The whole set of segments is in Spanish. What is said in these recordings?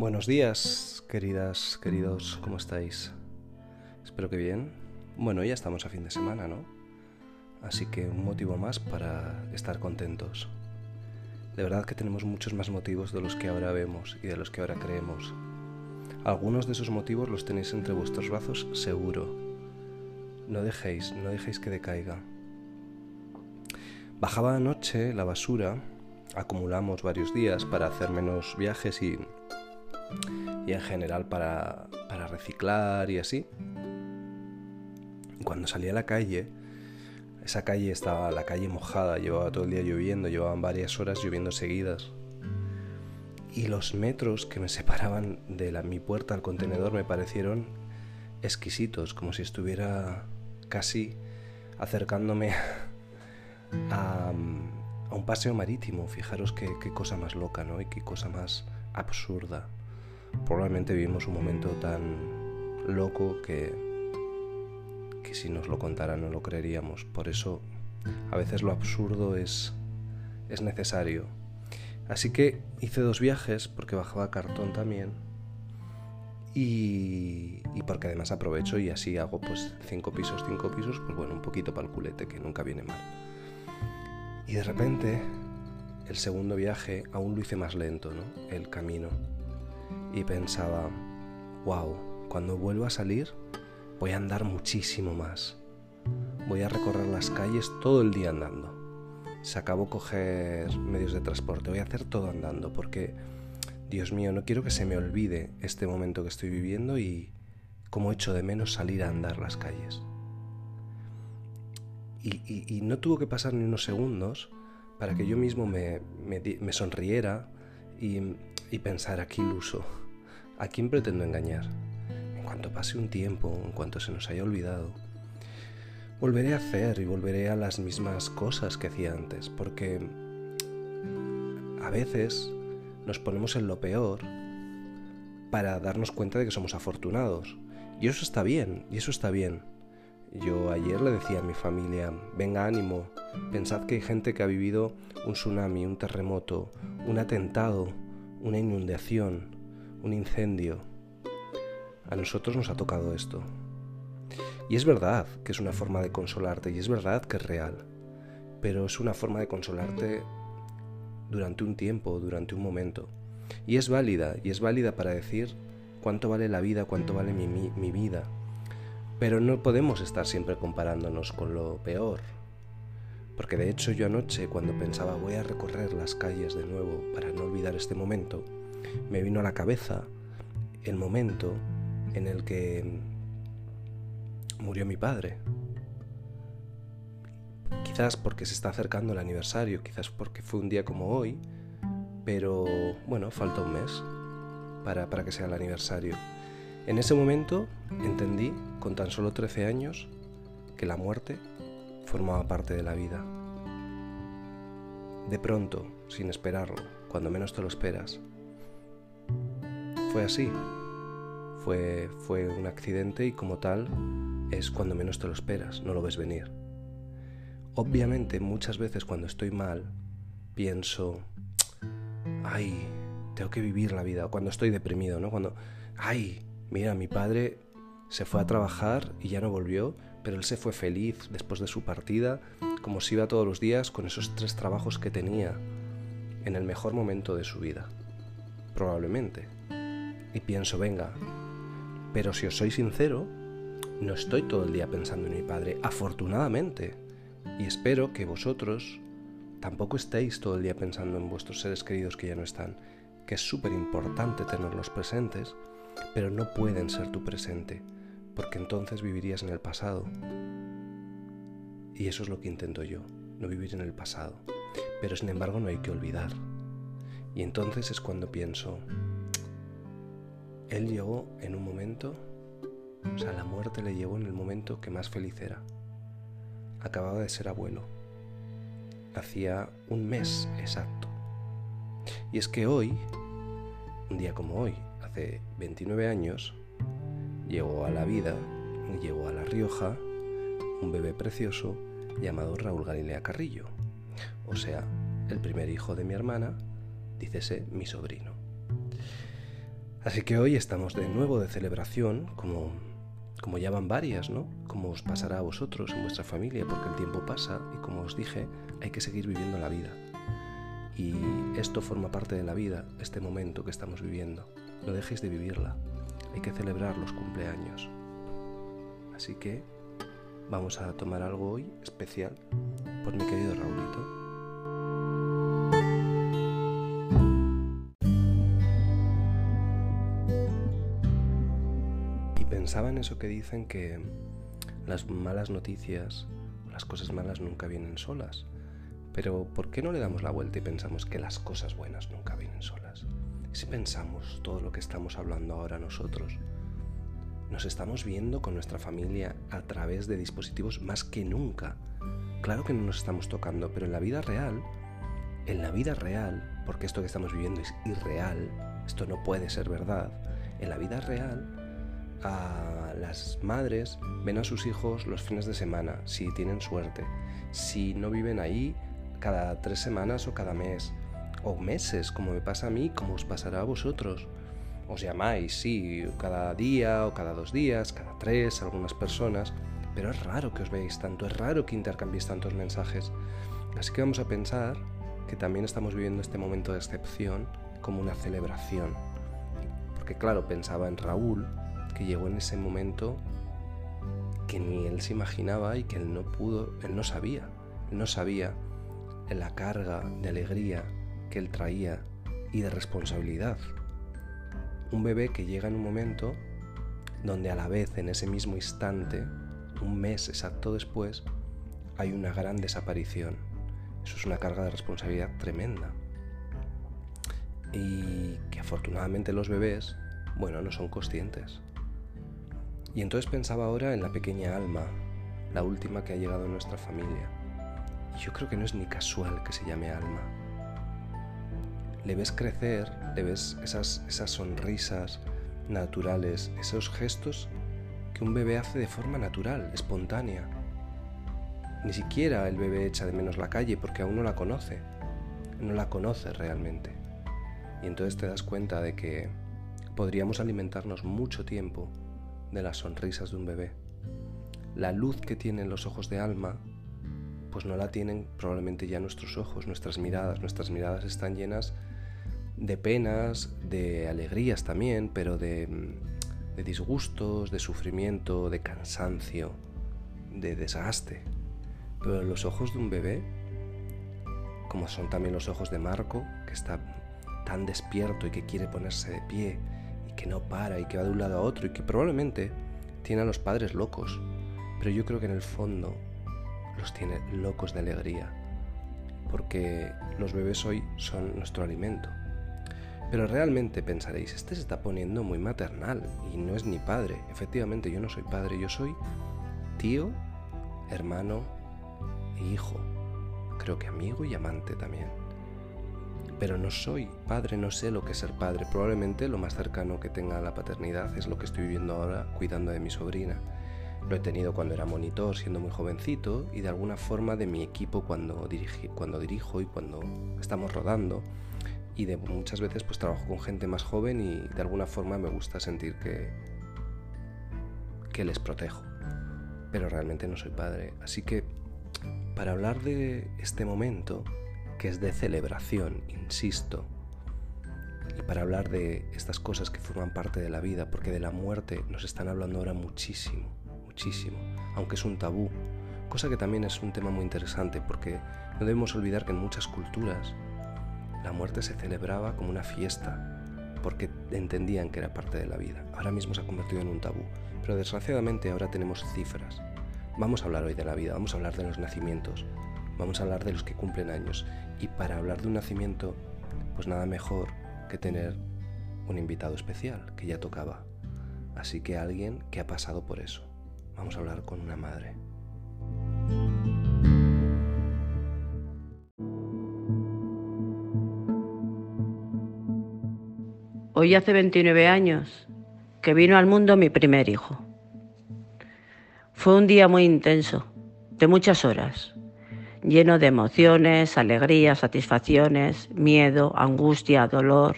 Buenos días, queridas, queridos, ¿cómo estáis? Espero que bien. Bueno, ya estamos a fin de semana, ¿no? Así que un motivo más para estar contentos. De verdad que tenemos muchos más motivos de los que ahora vemos y de los que ahora creemos. Algunos de esos motivos los tenéis entre vuestros brazos seguro. No dejéis, no dejéis que decaiga. Bajaba anoche la basura, acumulamos varios días para hacer menos viajes y y en general para, para reciclar y así. Cuando salí a la calle, esa calle estaba la calle mojada, llevaba todo el día lloviendo, llevaban varias horas lloviendo seguidas. Y los metros que me separaban de la, mi puerta al contenedor me parecieron exquisitos, como si estuviera casi acercándome a, un paseo marítimo. Fijaros qué, qué cosa más loca, ¿no? Y qué cosa más absurda probablemente vivimos un momento tan loco que, que si nos lo contara no lo creeríamos. Por eso a veces lo absurdo es, es necesario. Así que hice dos viajes porque bajaba cartón también. Y, y, porque además aprovecho y así hago pues cinco pisos, cinco pisos, pues bueno, un poquito para el culete, que nunca viene mal. Y de repente, el segundo viaje aún lo hice más lento, ¿no? El camino y pensaba, wow, cuando vuelva a salir voy a andar muchísimo más. Voy a recorrer las calles todo el día andando. Se acabó coger medios de transporte, voy a hacer todo andando porque, Dios mío, no quiero que se me olvide este momento que estoy viviendo y cómo echo de menos salir a andar las calles. Y, no tuvo que pasar ni unos segundos para que yo mismo me, me sonriera y, y pensar aquí iluso. ¿A quién pretendo engañar? En cuanto pase un tiempo, en cuanto se nos haya olvidado, volveré a hacer y volveré a las mismas cosas que hacía antes, porque a veces nos ponemos en lo peor para darnos cuenta de que somos afortunados. Y eso está bien, y eso está bien. Yo ayer le decía a mi familia, venga ánimo, pensad que hay gente que ha vivido un tsunami, un terremoto, un atentado, una inundación, un incendio. A nosotros nos ha tocado esto. Y es verdad que es una forma de consolarte y es verdad que es real, pero es una forma de consolarte durante un tiempo, durante un momento. Y es válida, y es válida para decir cuánto vale la vida, cuánto vale mi, mi, vida. Pero no podemos estar siempre comparándonos con lo peor. Porque de hecho yo anoche, cuando pensaba voy a recorrer las calles de nuevo para no olvidar este momento, me vino a la cabeza el momento en el que murió mi padre. Quizás porque se está acercando el aniversario, quizás porque fue un día como hoy, pero bueno, falta un mes para, para que sea el aniversario. En ese momento entendí, con tan solo 13 años, que la muerte formaba parte de la vida. De pronto, sin esperarlo, cuando menos te lo esperas, fue así. Fue, fue un accidente y como tal es cuando menos te lo esperas, no lo ves venir. Obviamente muchas veces cuando estoy mal pienso, ay, tengo que vivir la vida, cuando estoy deprimido, ¿no? Cuando, ay, mira, mi padre se fue a trabajar y ya no volvió, pero él se fue feliz después de su partida, como si iba todos los días con esos tres trabajos que tenía en el mejor momento de su vida. Probablemente y pienso, venga, pero si os soy sincero, no estoy todo el día pensando en mi padre, afortunadamente, y espero que vosotros tampoco estéis todo el día pensando en vuestros seres queridos que ya no están, que es súper importante tenerlos presentes, pero no pueden ser tu presente, porque entonces vivirías en el pasado. Y eso es lo que intento yo, no vivir en el pasado. Pero sin embargo no hay que olvidar. Y entonces es cuando pienso, él llegó en un momento, o sea, la muerte le llegó en el momento que más feliz era. Acababa de ser abuelo. Hacía un mes exacto. Y es que hoy, un día como hoy, hace 29 años, llegó a la vida, llegó a La Rioja, un bebé precioso llamado Raúl Galilea Carrillo. O sea, el primer hijo de mi hermana, dícese mi sobrino. Así que hoy estamos de nuevo de celebración, como, como ya van varias, ¿no? Como os pasará a vosotros en vuestra familia, porque el tiempo pasa y como os dije, hay que seguir viviendo la vida. Y esto forma parte de la vida, este momento que estamos viviendo. No dejéis de vivirla. Hay que celebrar los cumpleaños. Así que vamos a tomar algo hoy especial por mi querido Raulito. pensaba en eso que dicen que las malas noticias, las cosas malas nunca vienen solas. Pero ¿por qué no le damos la vuelta y pensamos que las cosas buenas nunca vienen solas? Si pensamos todo lo que estamos hablando ahora nosotros, nos estamos viendo con nuestra familia a través de dispositivos más que nunca. Claro que no nos estamos tocando, pero en la vida real, en la vida real, porque esto que estamos viviendo es irreal, esto no puede ser verdad, en la vida real a las madres ven a sus hijos los fines de semana, si tienen suerte. Si no viven ahí, cada tres semanas o cada mes. O meses, como me pasa a mí, como os pasará a vosotros. Os llamáis, sí, cada día o cada dos días, cada tres, algunas personas. Pero es raro que os veáis tanto, es raro que intercambiéis tantos mensajes. Así que vamos a pensar que también estamos viviendo este momento de excepción como una celebración. Porque claro, pensaba en Raúl, que llegó en ese momento que ni él se imaginaba y que él no pudo, él no sabía, él no sabía la carga de alegría que él traía y de responsabilidad. Un bebé que llega en un momento donde a la vez en ese mismo instante, un mes exacto después, hay una gran desaparición. Eso es una carga de responsabilidad tremenda. Y que afortunadamente los bebés, bueno, no son conscientes. Y entonces pensaba ahora en la pequeña Alma, la última que ha llegado a nuestra familia. Yo creo que no es ni casual que se llame Alma. Le ves crecer, le ves esas, esas sonrisas naturales, esos gestos que un bebé hace de forma natural, espontánea. Ni siquiera el bebé echa de menos la calle porque aún no la conoce, no la conoce realmente. Y entonces te das cuenta de que podríamos alimentarnos mucho tiempo de las sonrisas de un bebé. La luz que tienen los ojos de alma, pues no la tienen probablemente ya nuestros ojos, nuestras miradas. Nuestras miradas están llenas de penas, de alegrías también, pero de, de disgustos, de sufrimiento, de cansancio, de desgaste. Pero los ojos de un bebé, como son también los ojos de Marco, que está tan despierto y que quiere ponerse de pie que no para y que va de un lado a otro y que probablemente tiene a los padres locos, pero yo creo que en el fondo los tiene locos de alegría, porque los bebés hoy son nuestro alimento. Pero realmente pensaréis, este se está poniendo muy maternal y no es ni padre. Efectivamente, yo no soy padre, yo soy tío, hermano e hijo. Creo que amigo y amante también pero no soy padre, no sé lo que es ser padre. Probablemente lo más cercano que tenga a la paternidad es lo que estoy viviendo ahora cuidando de mi sobrina. Lo he tenido cuando era monitor, siendo muy jovencito, y de alguna forma de mi equipo cuando, cuando dirijo y cuando estamos rodando. Y de muchas veces pues trabajo con gente más joven y de alguna forma me gusta sentir que, que les protejo. Pero realmente no soy padre. Así que para hablar de este momento, que es de celebración, insisto. Y para hablar de estas cosas que forman parte de la vida, porque de la muerte nos están hablando ahora muchísimo, muchísimo, aunque es un tabú, cosa que también es un tema muy interesante, porque no debemos olvidar que en muchas culturas la muerte se celebraba como una fiesta, porque entendían que era parte de la vida. Ahora mismo se ha convertido en un tabú, pero desgraciadamente ahora tenemos cifras. Vamos a hablar hoy de la vida, vamos a hablar de los nacimientos, vamos a hablar de los que cumplen años y para hablar de un nacimiento, pues nada mejor que tener un invitado especial, que ya tocaba. Así que alguien que ha pasado por eso. Vamos a hablar con una madre. Hoy hace 29 años que vino al mundo mi primer hijo. Fue un día muy intenso, de muchas horas, lleno de emociones, alegrías, satisfacciones, miedo, angustia, dolor,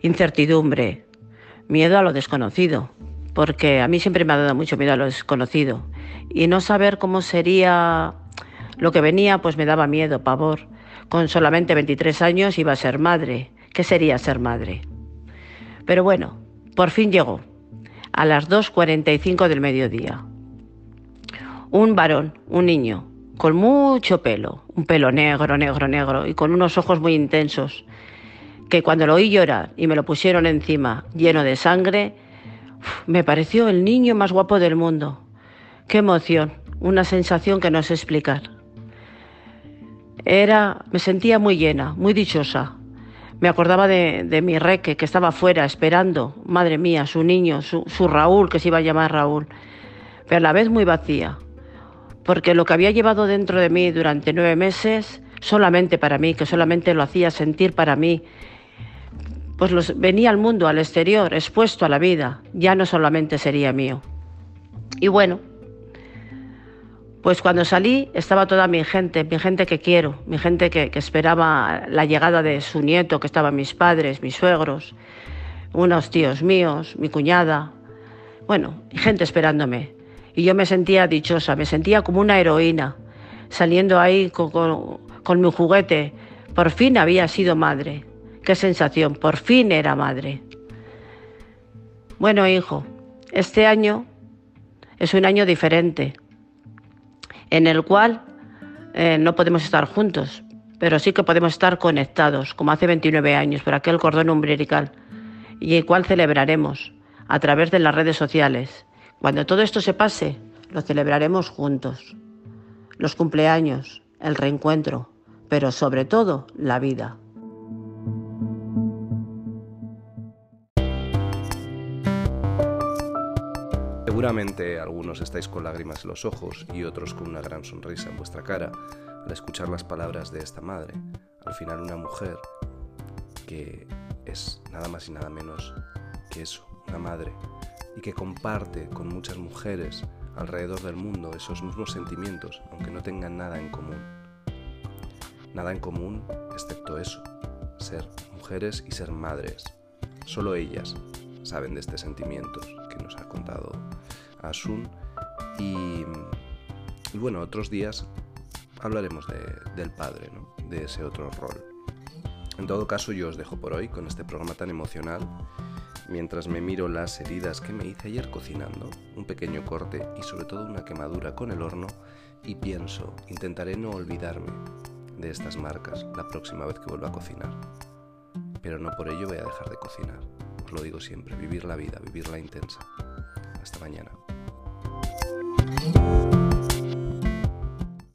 incertidumbre, miedo a lo desconocido, porque a mí siempre me ha dado mucho miedo a lo desconocido. Y no saber cómo sería lo que venía, pues me daba miedo, pavor. Con solamente 23 años iba a ser madre. ¿Qué sería ser madre? Pero bueno, por fin llegó, a las 2.45 del mediodía. Un varón, un niño, con mucho pelo, un pelo negro, negro, negro, y con unos ojos muy intensos, que cuando lo oí llorar y me lo pusieron encima lleno de sangre, me pareció el niño más guapo del mundo. Qué emoción, una sensación que no sé explicar. Era, me sentía muy llena, muy dichosa. Me acordaba de, mi reque que estaba afuera esperando, madre mía, su niño, su, su Raúl, que se iba a llamar Raúl, pero a la vez muy vacía, porque lo que había llevado dentro de mí durante nueve meses, solamente para mí, que solamente lo hacía sentir para mí, pues los, venía al mundo, al exterior, expuesto a la vida, ya no solamente sería mío. Y bueno, pues cuando salí estaba toda mi gente, mi gente que quiero, mi gente que, esperaba la llegada de su nieto, que estaban mis padres, mis suegros, unos tíos míos, mi cuñada, bueno, gente esperándome. Y yo me sentía dichosa, me sentía como una heroína, saliendo ahí con mi juguete. Por fin había sido madre. Qué sensación, por fin era madre. Bueno, hijo, este año es un año diferente, en el cual eh, no podemos estar juntos, pero sí que podemos estar conectados, como hace 29 años, por aquel cordón umbilical, y el cual celebraremos a través de las redes sociales. Cuando todo esto se pase, lo celebraremos juntos. Los cumpleaños, el reencuentro, pero sobre todo la vida. Seguramente algunos estáis con lágrimas en los ojos y otros con una gran sonrisa en vuestra cara al escuchar las palabras de esta madre. Al final una mujer que es nada más y nada menos que eso, una madre, y que comparte con muchas mujeres alrededor del mundo esos mismos sentimientos, aunque no tengan nada en común. Nada en común excepto eso, ser mujeres y ser madres. Solo ellas saben de este sentimiento que nos ha contado Asun. Y, y bueno, otros días hablaremos de, del padre, ¿no? de ese otro rol. En todo caso, yo os dejo por hoy con este programa tan emocional, mientras me miro las heridas que me hice ayer cocinando, un pequeño corte y sobre todo una quemadura con el horno, y pienso, intentaré no olvidarme de estas marcas la próxima vez que vuelva a cocinar. Pero no por ello voy a dejar de cocinar lo digo siempre, vivir la vida, vivirla intensa. Hasta mañana.